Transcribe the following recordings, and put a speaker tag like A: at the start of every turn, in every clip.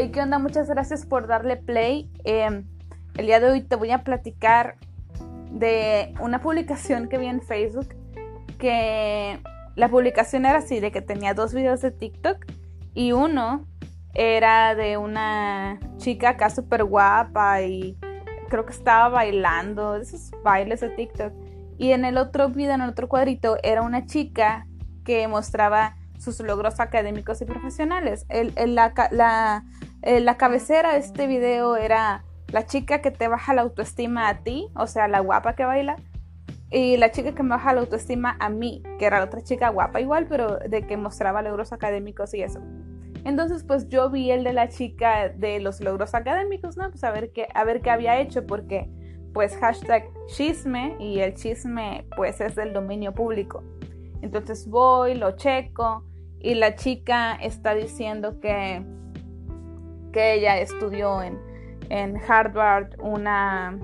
A: Hey, ¿Qué onda? Muchas gracias por darle play. Em, el día de hoy te voy a platicar de una publicación que vi en Facebook. Que la publicación era así, de que tenía dos videos de TikTok y uno era de una chica acá súper guapa y creo que estaba bailando, esos bailes de TikTok. Y en el otro video, en el otro cuadrito, era una chica que mostraba sus logros académicos y profesionales. El, la, la, la, cabecera de este video era la chica que te baja la autoestima a ti, o sea, la guapa que baila, y la chica que me baja la autoestima a mí, que era otra chica guapa igual, pero de que mostraba logros académicos y eso. Entonces, pues yo vi el de la chica de los logros académicos, ¿no? Pues a ver qué, a ver qué había hecho, porque pues hashtag chisme y el chisme pues es del dominio público. Entonces voy, lo checo y la chica está diciendo que, que ella estudió en, en Harvard una,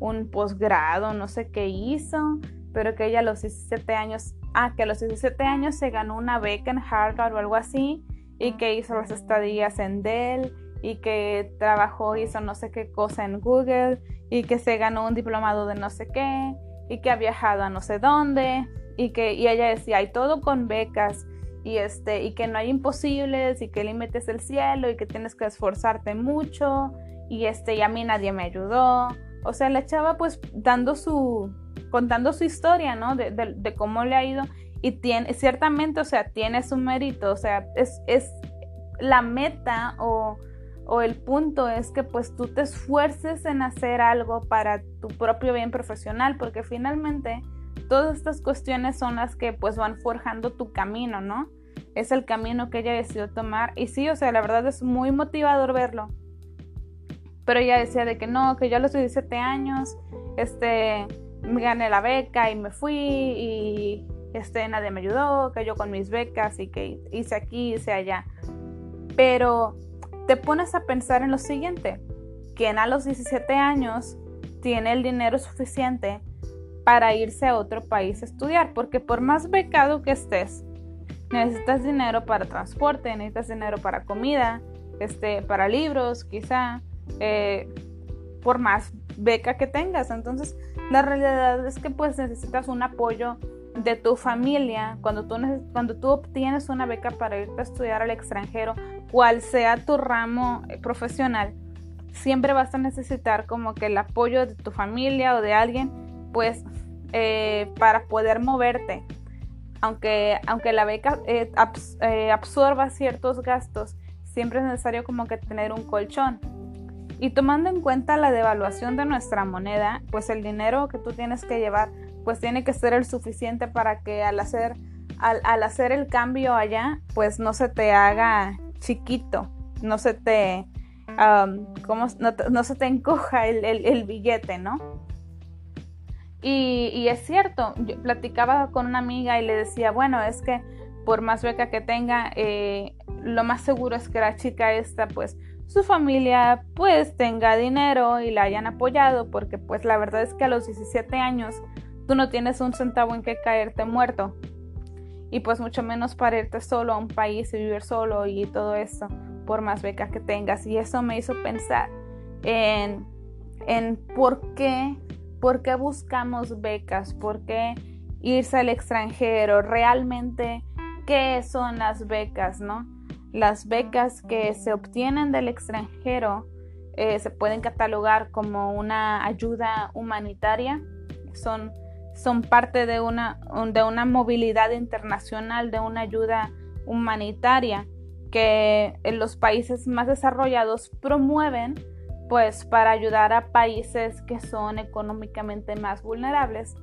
A: un posgrado, no sé qué hizo, pero que ella a los 17 años, ah, que a los 17 años se ganó una beca en Harvard o algo así y que hizo las estadías en Dell y que trabajó, hizo no sé qué cosa en Google y que se ganó un diplomado de no sé qué y que ha viajado a no sé dónde y que y ella decía, hay todo con becas y este y que no hay imposibles y que el límite es el cielo y que tienes que esforzarte mucho y este y a mí nadie me ayudó. O sea, la chava pues dando su contando su historia, ¿no? De, de cómo le ha ido y tiene, ciertamente, o sea, tiene su mérito, o sea, es, es la meta o, o, el punto es que pues tú te esfuerces en hacer algo para tu propio bien profesional, porque finalmente todas estas cuestiones son las que pues van forjando tu camino, ¿no? Es el camino que ella decidió tomar y sí, o sea, la verdad es muy motivador verlo. Pero ella decía de que no, que yo a los 17 años, este, me gané la beca y me fui y este, nadie me ayudó, que yo con mis becas y que hice aquí, hice allá. Pero te pones a pensar en lo siguiente, quien a los 17 años tiene el dinero suficiente para irse a otro país a estudiar, porque por más becado que estés, necesitas dinero para transporte, necesitas dinero para comida, este, para libros, quizá, eh, por más beca que tengas. Entonces, la realidad es que pues necesitas un apoyo de tu familia, cuando tú, cuando tú obtienes una beca para irte a estudiar al extranjero, cual sea tu ramo eh, profesional, siempre vas a necesitar como que el apoyo de tu familia o de alguien, pues, eh, para poder moverte. Aunque, aunque la beca eh, absorba ciertos gastos, siempre es necesario como que tener un colchón. Y tomando en cuenta la devaluación de nuestra moneda, pues el dinero que tú tienes que llevar pues tiene que ser el suficiente para que al hacer, al, hacer el cambio allá, pues no se te haga chiquito, no se te, no, se te encoja el, billete, ¿no? Y, es cierto, platicaba con una amiga y le decía, bueno, es que por más beca que tenga, eh, lo más seguro es que la chica esta, pues, su familia, pues, tenga dinero y la hayan apoyado, porque, pues, la verdad es que a los 17 años, Tú no tienes un centavo en que caerte muerto. Y pues mucho menos para irte solo a un país y vivir solo y todo eso, por más becas que tengas. Y eso me hizo pensar en, en por qué, por qué buscamos becas, por qué irse al extranjero, realmente qué son las becas, ¿no? Las becas que se obtienen del extranjero eh, se pueden catalogar como una ayuda humanitaria, son son parte de una, de una movilidad internacional, de una ayuda humanitaria que en los países más desarrollados promueven pues para ayudar a países que son económicamente más vulnerables,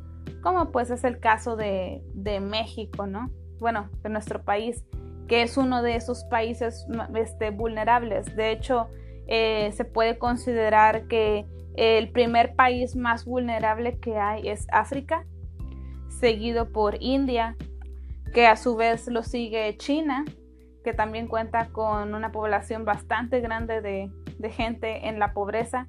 A: como pues es el caso de, México, ¿no? Bueno, de nuestro país, que es uno de esos países este, vulnerables. De hecho, eh, se puede considerar que el primer país más vulnerable que hay es África, seguido por India, que a su vez lo sigue China, que también cuenta con una población bastante grande de, gente en la pobreza,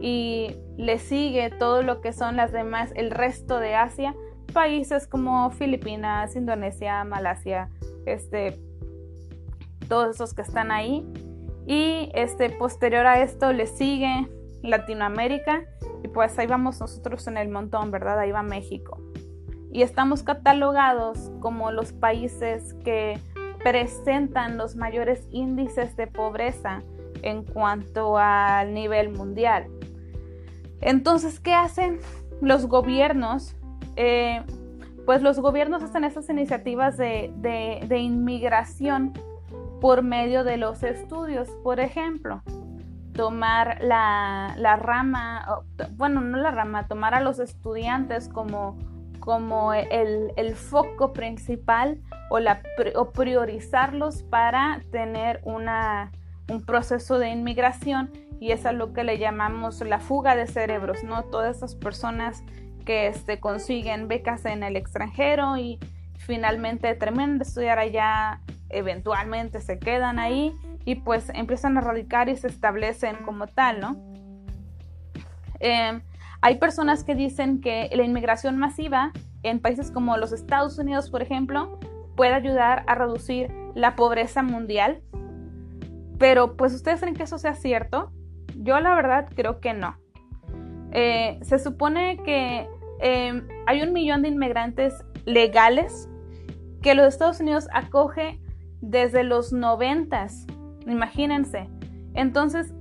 A: y le sigue todo lo que son las demás, el resto de Asia, países como Filipinas, Indonesia, Malasia, este, todos esos que están ahí. Y este, posterior a esto le sigue Latinoamérica y pues ahí vamos nosotros en el montón, ¿verdad? Ahí va México. Y estamos catalogados como los países que presentan los mayores índices de pobreza en cuanto al nivel mundial. Entonces, ¿qué hacen los gobiernos? Eh, pues los gobiernos hacen esas iniciativas de, de inmigración por medio de los estudios. Por ejemplo, tomar la, rama, bueno, no la rama, tomar a los estudiantes como, como el, foco principal o, la, o priorizarlos para tener una, un proceso de inmigración y es a lo que le llamamos la fuga de cerebros, ¿no? Todas esas personas que este, consiguen becas en el extranjero y finalmente terminan de estudiar allá, eventualmente se quedan ahí y pues empiezan a radicar y se establecen como tal, ¿no? Em, hay personas que dicen que la inmigración masiva en países como los Estados Unidos, por ejemplo, puede ayudar a reducir la pobreza mundial. Pero pues ustedes creen que eso sea cierto? Yo la verdad creo que no. Eh, se supone que em, hay un millón de inmigrantes legales que los Estados Unidos acoge desde los noventas Imagínense. Entonces,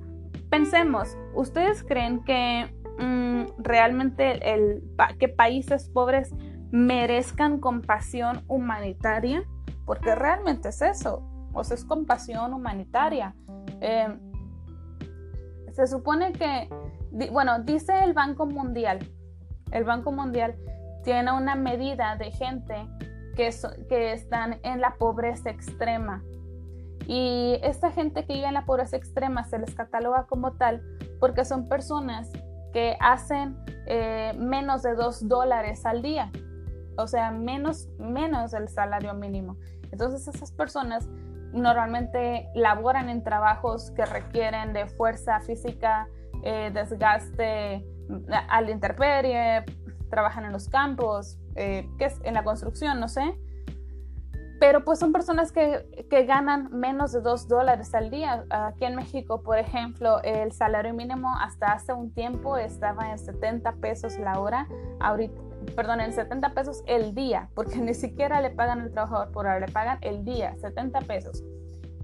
A: pensemos, ¿ustedes creen que mm, realmente el, que países pobres merezcan compasión humanitaria? Porque realmente es eso, sea, es compasión humanitaria. Em, se supone que, bueno, dice el Banco Mundial, el Banco Mundial tiene una medida de gente que, que están en la pobreza extrema. Y esta gente que vive en la pobreza extrema se les cataloga como tal porque son personas que hacen eh, menos de dos dólares al día, o sea, menos, menos del salario mínimo. Entonces esas personas normalmente laboran en trabajos que requieren de fuerza física, eh, desgaste a la intemperie, trabajan en los campos, eh, que es en la construcción, no sé, pero pues son personas que, ganan menos de 2 dólares al día. Aquí en México, por ejemplo, el salario mínimo hasta hace un tiempo estaba en 70 pesos la hora, ahorita, perdón, en 70 pesos el día, porque ni siquiera le pagan al trabajador por hora, le pagan el día, 70 pesos.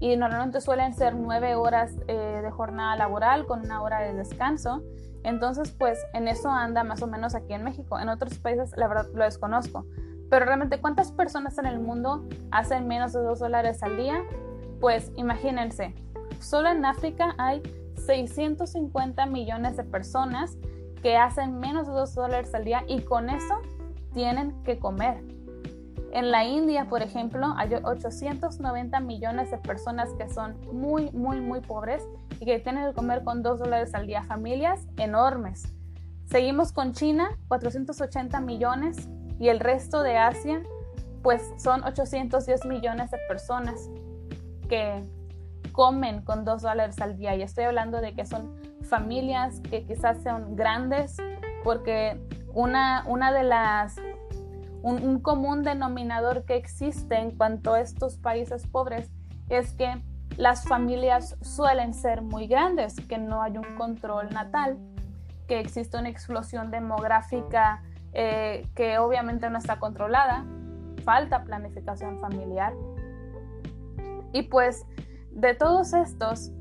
A: Y normalmente suelen ser 9 horas eh, de jornada laboral con una hora de descanso. Entonces, pues en eso anda más o menos aquí en México. En otros países, la verdad, lo desconozco. Pero realmente, ¿cuántas personas en el mundo hacen menos de 2 dólares al día? Pues imagínense, solo en África hay 650 millones de personas que hacen menos de 2 dólares al día y con eso tienen que comer. En la India, por ejemplo, hay 890 millones de personas que son muy, muy, muy pobres y que tienen que comer con 2 dólares al día. Familias enormes. Seguimos con China, 480 millones y el resto de Asia, pues son 810 millones de personas que comen con 2 dólares al día. Y estoy hablando de que son familias que quizás sean grandes, porque una, una de las, un, común denominador que existe en cuanto a estos países pobres es que las familias suelen ser muy grandes, que no hay un control natal, que existe una explosión demográfica eh, que obviamente no está controlada, falta planificación familiar. Y pues de todos estos,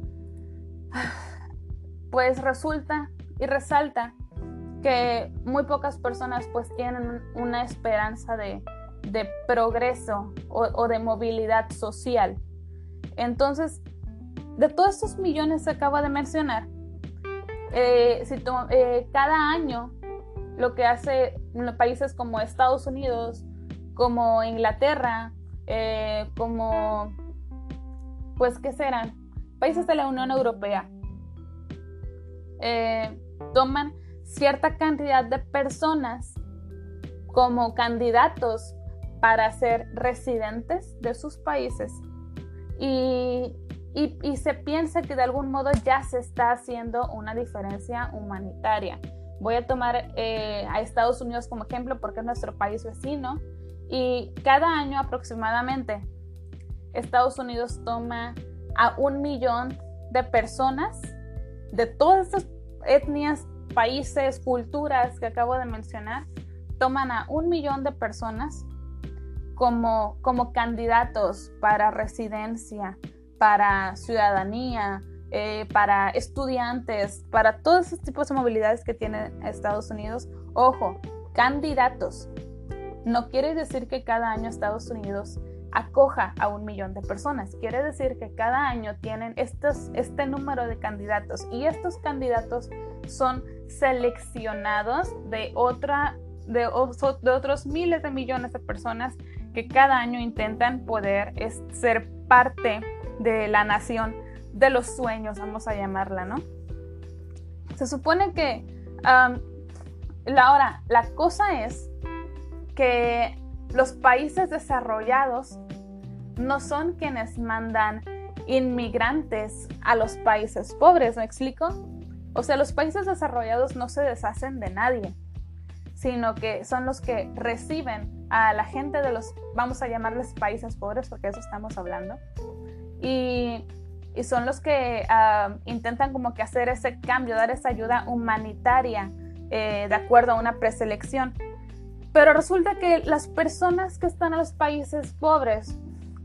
A: pues resulta y resalta que muy pocas personas pues tienen una esperanza de, progreso o, de movilidad social. Entonces, de todos estos millones que acabo de mencionar, eh, si eh, cada año lo que hace países como Estados Unidos, como Inglaterra, eh, como, pues, ¿qué serán? Países de la Unión Europea. Eh, toman cierta cantidad de personas como candidatos para ser residentes de sus países y, y, se piensa que de algún modo ya se está haciendo una diferencia humanitaria. Voy a tomar eh, a Estados Unidos como ejemplo porque es nuestro país vecino y cada año aproximadamente Estados Unidos toma a un millón de personas de todas estas etnias, países, culturas que acabo de mencionar, toman a un millón de personas como, como candidatos para residencia, para ciudadanía, eh, para estudiantes, para todos esos tipos de movilidades que tiene Estados Unidos. Ojo, candidatos. No quiere decir que cada año Estados Unidos acoja a un millón de personas. Quiere decir que cada año tienen estos, este número de candidatos y estos candidatos son seleccionados de, otra, de, de otros miles de millones de personas que cada año intentan poder ser parte de la nación de los sueños, vamos a llamarla, ¿no? Se supone que ahora la cosa es que los países desarrollados no son quienes mandan inmigrantes a los países pobres, ¿me explico? O sea, los países desarrollados no se deshacen de nadie, sino que son los que reciben a la gente de los, vamos a llamarles países pobres, porque eso estamos hablando, y, son los que ah, intentan como que hacer ese cambio, dar esa ayuda humanitaria eh, de acuerdo a una preselección. Pero resulta que las personas que están en los países pobres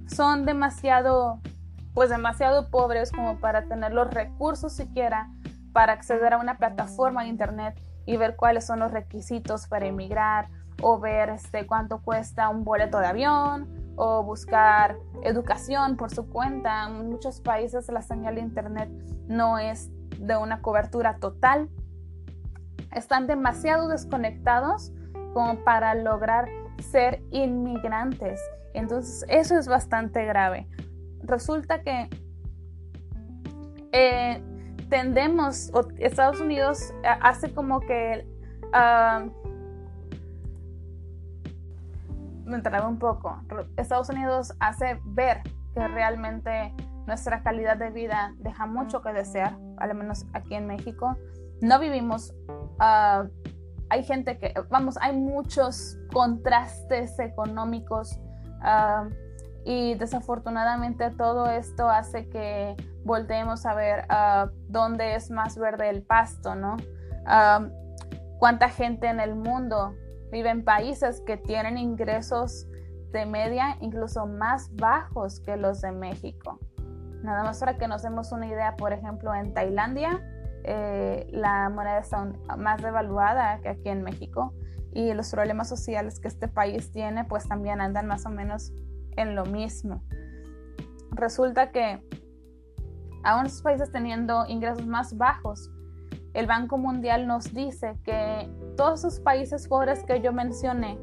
A: son demasiado, pues demasiado pobres como para tener los recursos siquiera para acceder a una plataforma de internet y ver cuáles son los requisitos para emigrar o ver este, cuánto cuesta un boleto de avión o buscar educación por su cuenta. En muchos países la señal de internet no es de una cobertura total. Están demasiado desconectados como para lograr ser inmigrantes. Entonces, eso es bastante grave. Resulta que eh, tendemos, o Estados Unidos eh, hace como que... Uh, me un poco. Estados Unidos hace ver que realmente nuestra calidad de vida deja mucho que desear, al menos aquí en México. No vivimos uh, hay gente que, vamos, hay muchos contrastes económicos ah, y desafortunadamente todo esto hace que volteemos a ver uh, dónde es más verde el pasto, ¿no? Ah, ¿Cuánta gente en el mundo vive en países que tienen ingresos de media incluso más bajos que los de México? Nada más para que nos demos una idea, por ejemplo, en Tailandia, eh, la moneda está más devaluada que aquí en México y los problemas sociales que este país tiene pues también andan más o menos en lo mismo. Resulta que aún esos países teniendo ingresos más bajos, el Banco Mundial nos dice que todos esos países pobres que yo mencioné,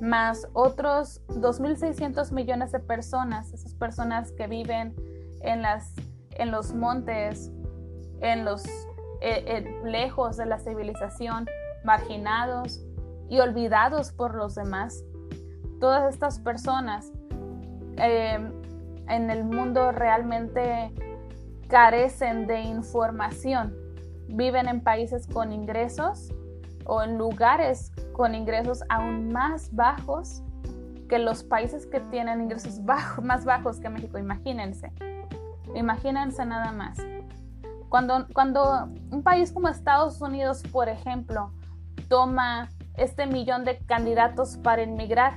A: más otros 2.600 millones de personas, esas personas que viven en, las, en los montes en los eh, eh, lejos de la civilización, marginados y olvidados por los demás. Todas estas personas em, en el mundo realmente carecen de información. Viven en países con ingresos o en lugares con ingresos aún más bajos que los países que tienen ingresos más bajos que México. Imagínense. Imagínense nada más. Cuando, cuando un país como Estados Unidos, por ejemplo, toma este millón de candidatos para inmigrar,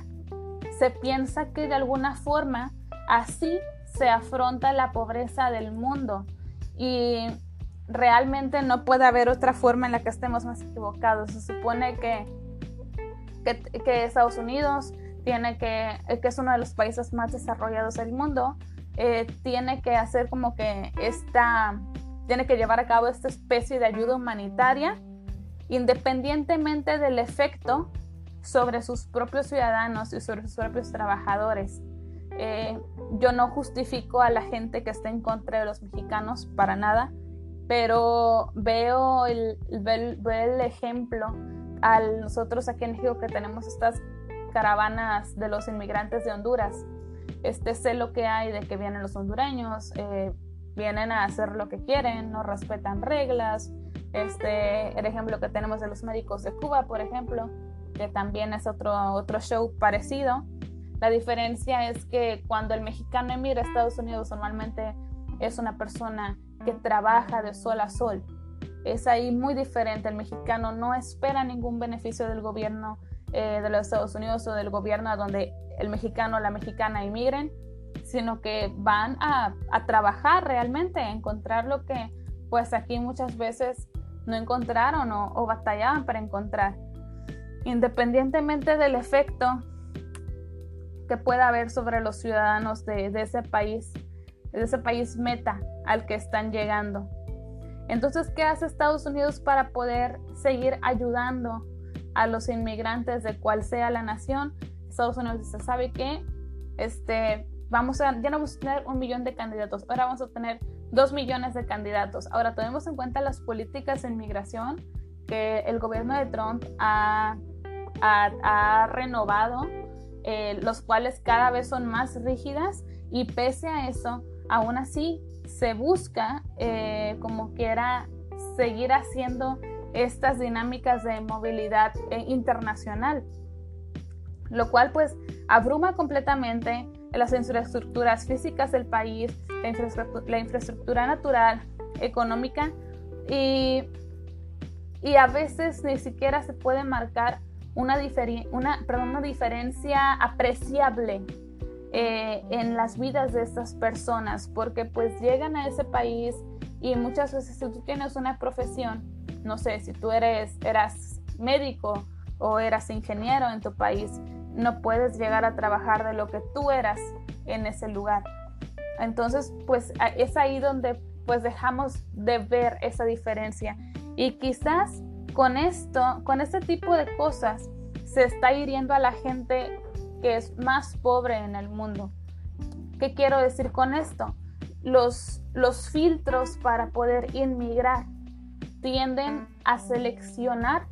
A: se piensa que de alguna forma así se afronta la pobreza del mundo y realmente no puede haber otra forma en la que estemos más equivocados. Se supone que, que, Estados Unidos tiene que, que es uno de los países más desarrollados del mundo, eh, tiene que hacer como que esta tiene que llevar a cabo esta especie de ayuda humanitaria independientemente del efecto sobre sus propios ciudadanos y sobre sus propios trabajadores. Eh, yo no justifico a la gente que está en contra de los mexicanos para nada, pero veo el, el ejemplo a nosotros aquí en México que tenemos estas caravanas de los inmigrantes de Honduras. Este sé lo que hay de que vienen los hondureños, eh, vienen a hacer lo que quieren, no respetan reglas. Este, el ejemplo que tenemos de los médicos de Cuba, por ejemplo, que también es otro, otro show parecido. La diferencia es que cuando el mexicano emigra a Estados Unidos normalmente es una persona que trabaja de sol a sol. Es ahí muy diferente. El mexicano no espera ningún beneficio del gobierno eh, de los Estados Unidos o del gobierno a donde el mexicano o la mexicana emigren, sino que van a, trabajar realmente, a encontrar lo que pues aquí muchas veces no encontraron o batallaban para encontrar. Independientemente del efecto que pueda haber sobre los ciudadanos de, ese país, de ese país meta al que están llegando. Entonces, ¿qué hace Estados Unidos para poder seguir ayudando a los inmigrantes de cual sea la nación? Estados Unidos dice, ¿sabe qué? Este, vamos a, ya no vamos a tener un millón de candidatos, ahora vamos a tener dos millones de candidatos. Ahora, tenemos en cuenta las políticas de inmigración que el gobierno de Trump ha, ha renovado eh, los cuales cada vez son más rígidas y pese a eso, aún así se busca eh, como quiera seguir haciendo estas dinámicas de movilidad eh, internacional, lo cual pues abruma completamente las infraestructuras físicas del país, la infraestructura, natural, económica y, y a veces ni siquiera se puede marcar una, una, perdón, una diferencia apreciable eh, en las vidas de estas personas, porque pues llegan a ese país y muchas veces si tú tienes una profesión, no sé, si tú eres, eras médico o eras ingeniero en tu país, no puedes llegar a trabajar de lo que tú eras en ese lugar. Entonces, pues es ahí donde pues dejamos de ver esa diferencia. Y quizás con esto, con este tipo de cosas, se está hiriendo a la gente que es más pobre en el mundo. ¿Qué quiero decir con esto? Los, los filtros para poder inmigrar tienden a seleccionar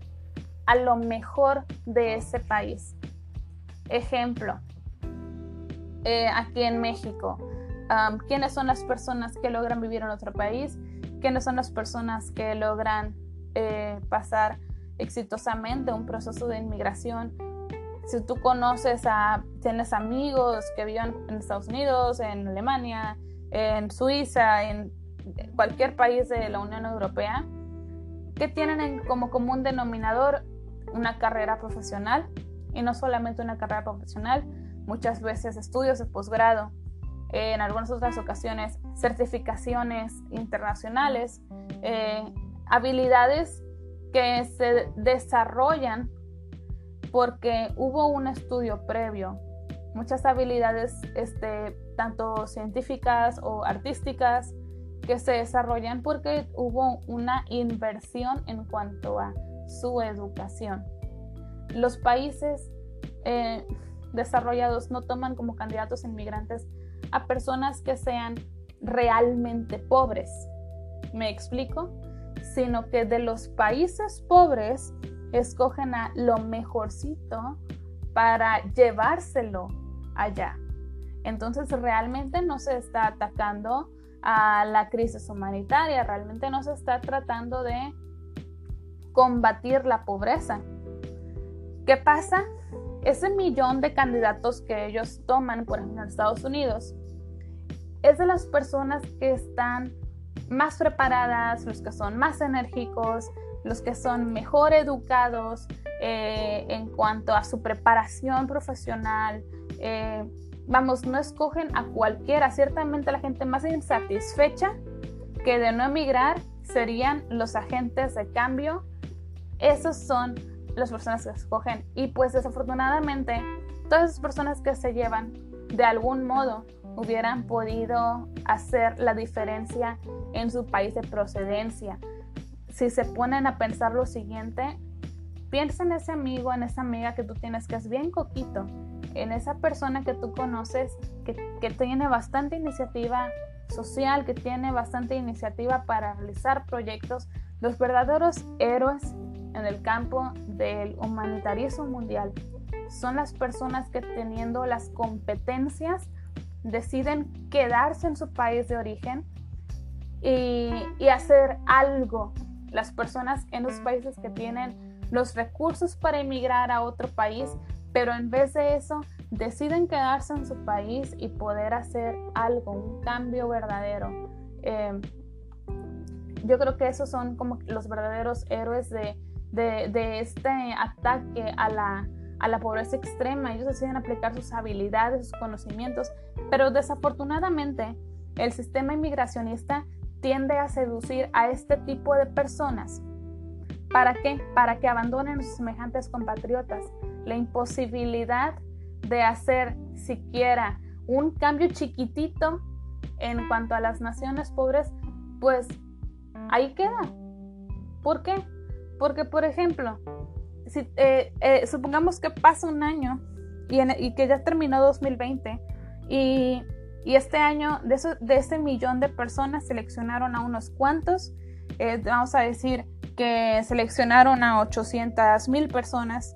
A: a lo mejor de ese país. Ejemplo, eh, aquí en México, ¿quiénes son las personas que logran vivir en otro país? ¿Quiénes son las personas que logran eh, pasar exitosamente un proceso de inmigración. Si tú conoces a, tienes amigos que viven en Estados Unidos, en Alemania, en Suiza, en cualquier país de la Unión Europea, que tienen como común denominador una carrera profesional y no solamente una carrera profesional, muchas veces estudios de posgrado, en algunas otras ocasiones certificaciones internacionales, eh, habilidades que se desarrollan porque hubo un estudio previo, muchas habilidades este, tanto científicas o artísticas que se desarrollan porque hubo una inversión en cuanto a su educación. Los países eh, desarrollados no toman como candidatos inmigrantes a personas que sean realmente pobres. ¿Me explico? sino que de los países pobres escogen a lo mejorcito para llevárselo allá. Entonces realmente no se está atacando a la crisis humanitaria, realmente no se está tratando de combatir la pobreza. ¿Qué pasa? Ese millón de candidatos que ellos toman, por ejemplo, en Estados Unidos, es de las personas que están más preparadas, los que son más enérgicos, los que son mejor educados eh, en cuanto a su preparación profesional. Eh, vamos, no escogen a cualquiera. Ciertamente la gente más insatisfecha que de no emigrar serían los agentes de cambio. Esos son las personas que escogen. Y pues desafortunadamente, todas esas personas que se llevan de algún modo hubieran podido hacer la diferencia en su país de procedencia. Si se ponen a pensar lo siguiente, piensa en ese amigo, en esa amiga que tú tienes que es bien coquito, en esa persona que tú conoces que, que tiene bastante iniciativa social, que tiene bastante iniciativa para realizar proyectos, los verdaderos héroes en el campo del humanitarismo mundial son las personas que teniendo las competencias deciden quedarse en su país de origen y, hacer algo. Las personas en los países que tienen los recursos para emigrar a otro país, pero en vez de eso deciden quedarse en su país y poder hacer algo, un cambio verdadero. Eh, yo creo que esos son como los verdaderos héroes de, de, este ataque a la, a la pobreza extrema. Ellos deciden aplicar sus habilidades, sus conocimientos, pero desafortunadamente el sistema inmigracionista tiende a seducir a este tipo de personas. ¿Para qué? Para que abandonen a sus semejantes compatriotas. La imposibilidad de hacer siquiera un cambio chiquitito en cuanto a las naciones pobres, pues ahí queda. ¿Por qué? Porque, por ejemplo, eh, eh, supongamos que pasa un año y, que ya terminó 2020 y, este año de, de ese millón de personas seleccionaron a unos cuantos, eh, vamos a decir que seleccionaron a 800 mil personas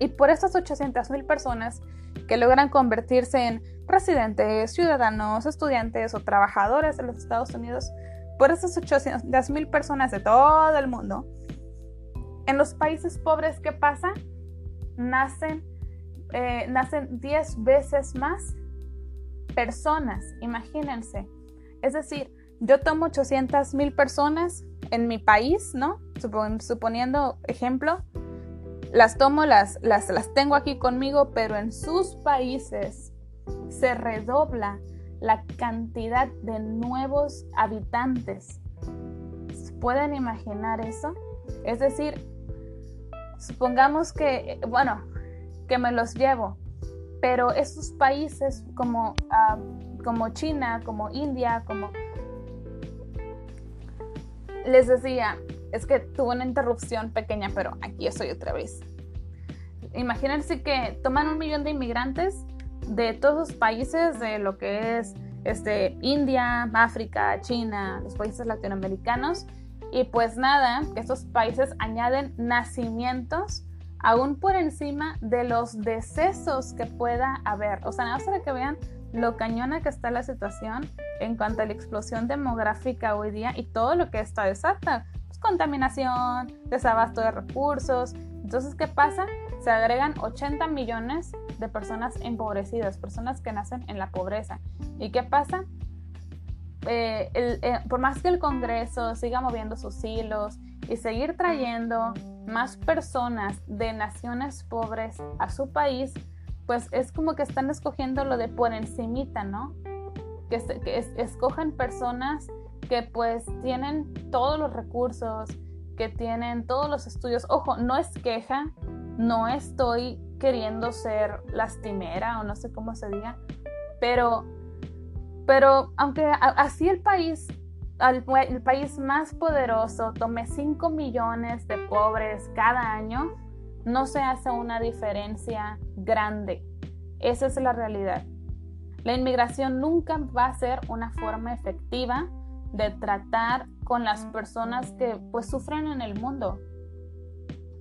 A: y por esas 800 mil personas que logran convertirse en residentes, ciudadanos, estudiantes o trabajadores de los Estados Unidos, por esas 800 mil personas de todo el mundo, en los países pobres, ¿qué pasa? Nacen, eh, nacen 10 veces más personas, imagínense. Es decir, yo tomo 800 mil personas en mi país, ¿no? suponiendo ejemplo, las tomo, las, las, las tengo aquí conmigo, pero en sus países se redobla la cantidad de nuevos habitantes. ¿Pueden imaginar eso? Es decir, supongamos que, bueno, que me los llevo, pero esos países como, ah, como China, como India, como... Les decía, es que tuve una interrupción pequeña, pero aquí estoy otra vez. Imagínense que toman un millón de inmigrantes de todos los países de lo que es este, India, África, China, los países latinoamericanos. Y pues nada, estos países añaden nacimientos aún por encima de los decesos que pueda haber. O sea, nada más para que vean lo cañona que está la situación en cuanto a la explosión demográfica hoy día y todo lo que está desata. Pues contaminación, desabasto de recursos. Entonces, ¿qué pasa? Se agregan 80 millones de personas empobrecidas, personas que nacen en la pobreza. ¿Y qué pasa? Eh, eh, por más que el Congreso siga moviendo sus hilos y seguir trayendo más personas de naciones pobres a su país, pues es como que están escogiendo lo de por encimita, ¿no? Que, que escogen personas que pues tienen todos los recursos, que tienen todos los estudios. Ojo, no es queja, no estoy queriendo ser lastimera o no sé cómo se diga, pero, pero aunque así el país, el, país más poderoso tome 5 millones de pobres cada año, no se hace una diferencia grande. Esa es la realidad. La inmigración nunca va a ser una forma efectiva de tratar con las personas que pues sufren en el mundo.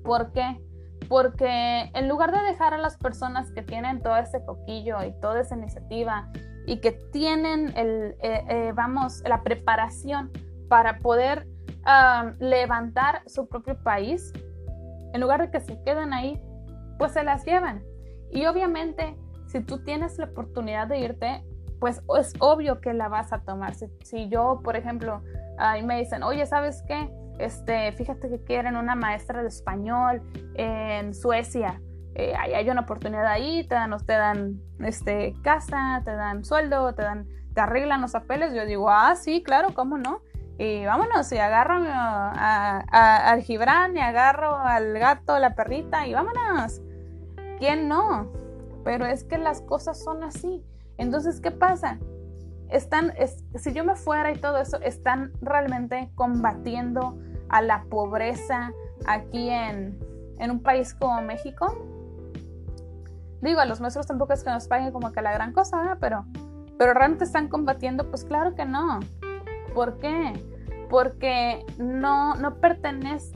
A: ¿Por qué? Porque en lugar de dejar a las personas que tienen todo ese coquillo y toda esa iniciativa y que tienen el, eh, eh, vamos, la preparación para poder levantar su propio país, en lugar de que se queden ahí, pues se las llevan. Y obviamente, si tú tienes la oportunidad de irte, pues es obvio que la vas a tomar. Si, yo, por ejemplo, me dicen, oye, ¿sabes qué? Este, fíjate que quieren una maestra de español en Suecia. Eh, hay una oportunidad ahí, te dan, te dan este, casa, te dan sueldo, te dan, te arreglan los papeles. Yo digo, ah, sí, claro, ¿cómo no? Y vámonos, y agarro a, al Gibran, y agarro al gato, la perrita, y vámonos. ¿Quién no? Pero es que las cosas son así. Entonces, ¿qué pasa? están, si yo me fuera y todo eso, están realmente combatiendo a la pobreza aquí en, en un país como México. Digo, a los maestros tampoco es que nos paguen como que la gran cosa, pero, pero realmente están combatiendo, pues claro que no. ¿Por qué? Porque no, no,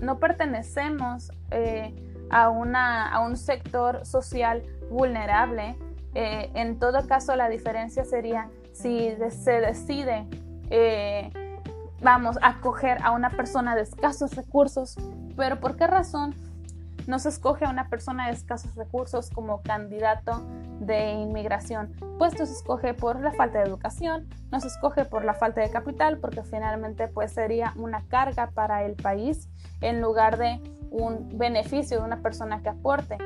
A: no pertenecemos eh, a, una, a un sector social vulnerable. Eh, en todo caso, la diferencia sería si se decide, eh, vamos, acoger a una persona de escasos recursos, pero ¿por qué razón? no se escoge a una persona de escasos recursos como candidato de inmigración, pues no se escoge por la falta de educación, no se escoge por la falta de capital, porque finalmente pues sería una carga para el país en lugar de un beneficio de una persona que aporte.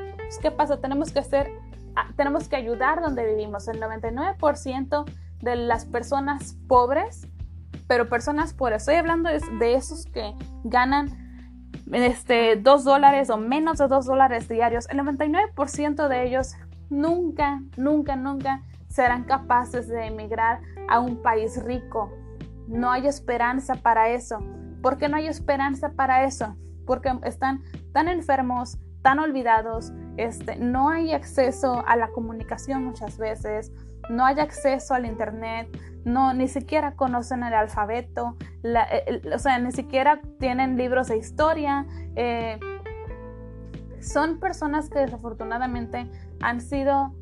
A: ¿Qué pasa? Tenemos que hacer, ah, tenemos que ayudar donde vivimos. El 99% de las personas pobres, pero personas pobres, estoy hablando de, esos que ganan este, 2 dólares o menos de 2 dólares diarios, el 99% de ellos nunca, nunca, nunca serán capaces de emigrar a un país rico. No hay esperanza para eso. ¿Por qué no hay esperanza para eso? Porque están tan enfermos, tan olvidados, este, no hay acceso a la comunicación muchas veces, no hay acceso al internet, no ni siquiera conocen el alfabeto, eh, o sea, ni siquiera tienen libros de historia. Eh, son personas que desafortunadamente han sido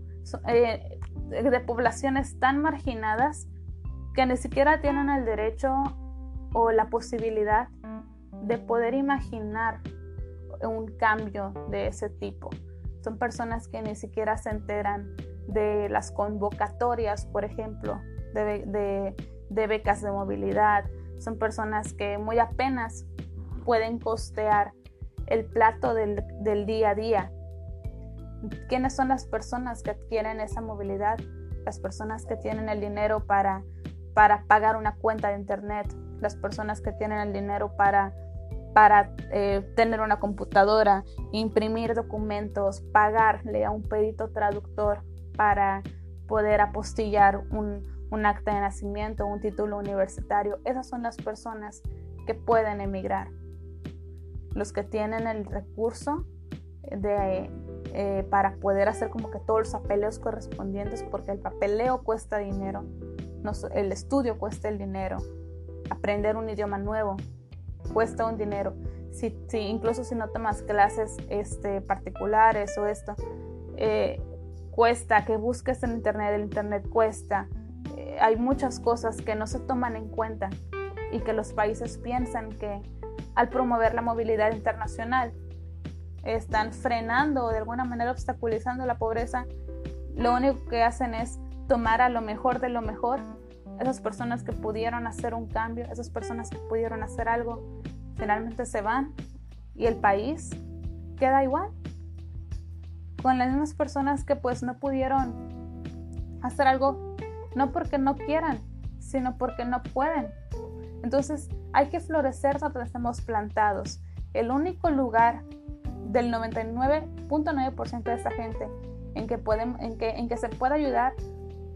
A: eh, de poblaciones tan marginadas que ni siquiera tienen el derecho o la posibilidad de poder imaginar un cambio de ese tipo. Son personas que ni siquiera se enteran de las convocatorias, por ejemplo, de, becas de movilidad. Son personas que muy apenas pueden costear el plato del, día a día. ¿Quiénes son las personas que adquieren esa movilidad? Las personas que tienen el dinero para, pagar una cuenta de internet, las personas que tienen el dinero para para eh, tener una computadora, imprimir documentos, pagarle a un perito traductor para poder apostillar un, un acta de nacimiento, un título universitario. Esas son las personas que pueden emigrar. Los que tienen el recurso de, eh, para poder hacer como que todos los papeleos correspondientes, porque el papeleo cuesta dinero, el estudio cuesta el dinero, aprender un idioma nuevo cuesta un dinero. Si, si, incluso si no tomas clases este, particulares o esto, eh, cuesta, que busques en internet, el internet cuesta. Eh, hay muchas cosas que no se toman en cuenta y que los países piensan que al promover la movilidad internacional están frenando o de alguna manera obstaculizando la pobreza, lo único que hacen es tomar a lo mejor de lo mejor esas personas que pudieron hacer un cambio, esas personas que pudieron hacer algo, finalmente se van y el país queda igual. Con las mismas personas que pues no pudieron hacer algo, no porque no quieran, sino porque no pueden. Entonces hay que florecer donde estemos plantados. El único lugar del 99.9% de esa gente en que, pueden, en, que, en que se puede ayudar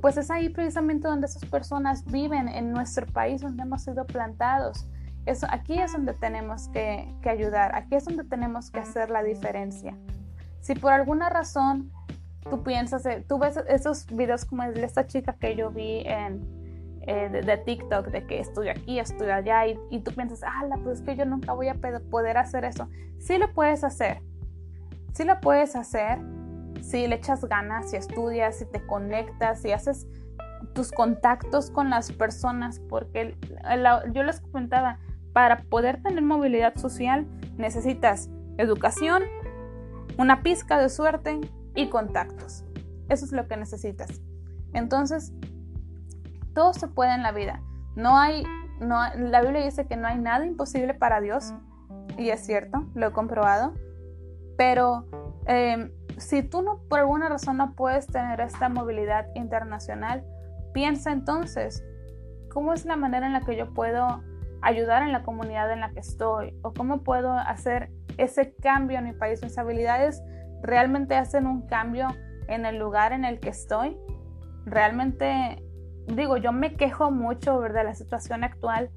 A: pues es ahí precisamente donde esas personas viven en nuestro país, donde hemos sido plantados. Eso, aquí es donde tenemos que, ayudar, aquí es donde tenemos que hacer la diferencia. Si por alguna razón tú piensas, tú ves esos videos como de esta chica que yo vi en, eh, de, TikTok, de que estoy aquí, estoy allá, y, y tú piensas, ah, pues es que yo nunca voy a poder hacer eso. Sí lo puedes hacer, sí lo puedes hacer, si le echas ganas, si estudias, si te conectas, si haces tus contactos con las personas, porque yo les comentaba, para poder tener movilidad social necesitas educación, una pizca de suerte y contactos. Eso es lo que necesitas. Entonces, todo se puede en la vida. No hay, no, la Biblia dice que no hay nada imposible para Dios, y es cierto, lo he comprobado, pero em, si tú no, por alguna razón no puedes tener esta movilidad internacional, piensa entonces, ¿cómo es la manera en la que yo puedo ayudar en la comunidad en la que estoy? ¿O cómo puedo hacer ese cambio en mi país? Mis habilidades realmente hacen un cambio en el lugar en el que estoy. Realmente, digo, yo me quejo mucho de la situación actual,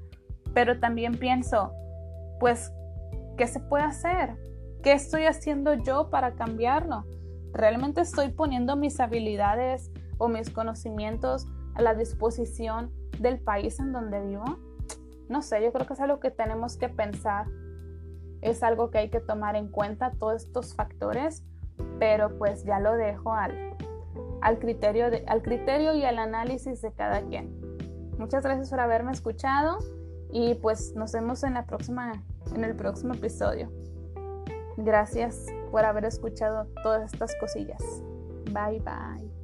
A: pero también pienso, pues, ¿qué se puede hacer? ¿Qué estoy haciendo yo para cambiarlo? ¿Realmente estoy poniendo mis habilidades o mis conocimientos a la disposición del país en donde vivo? No sé, yo creo que es algo que tenemos que pensar. Es algo que hay que tomar en cuenta, todos estos factores, pero pues ya lo dejo al, al, criterio, al criterio y al análisis de cada quien. Muchas gracias por haberme escuchado y pues nos vemos en, la próxima, en el próximo episodio. Gracias por haber escuchado todas estas cosillas. Bye bye.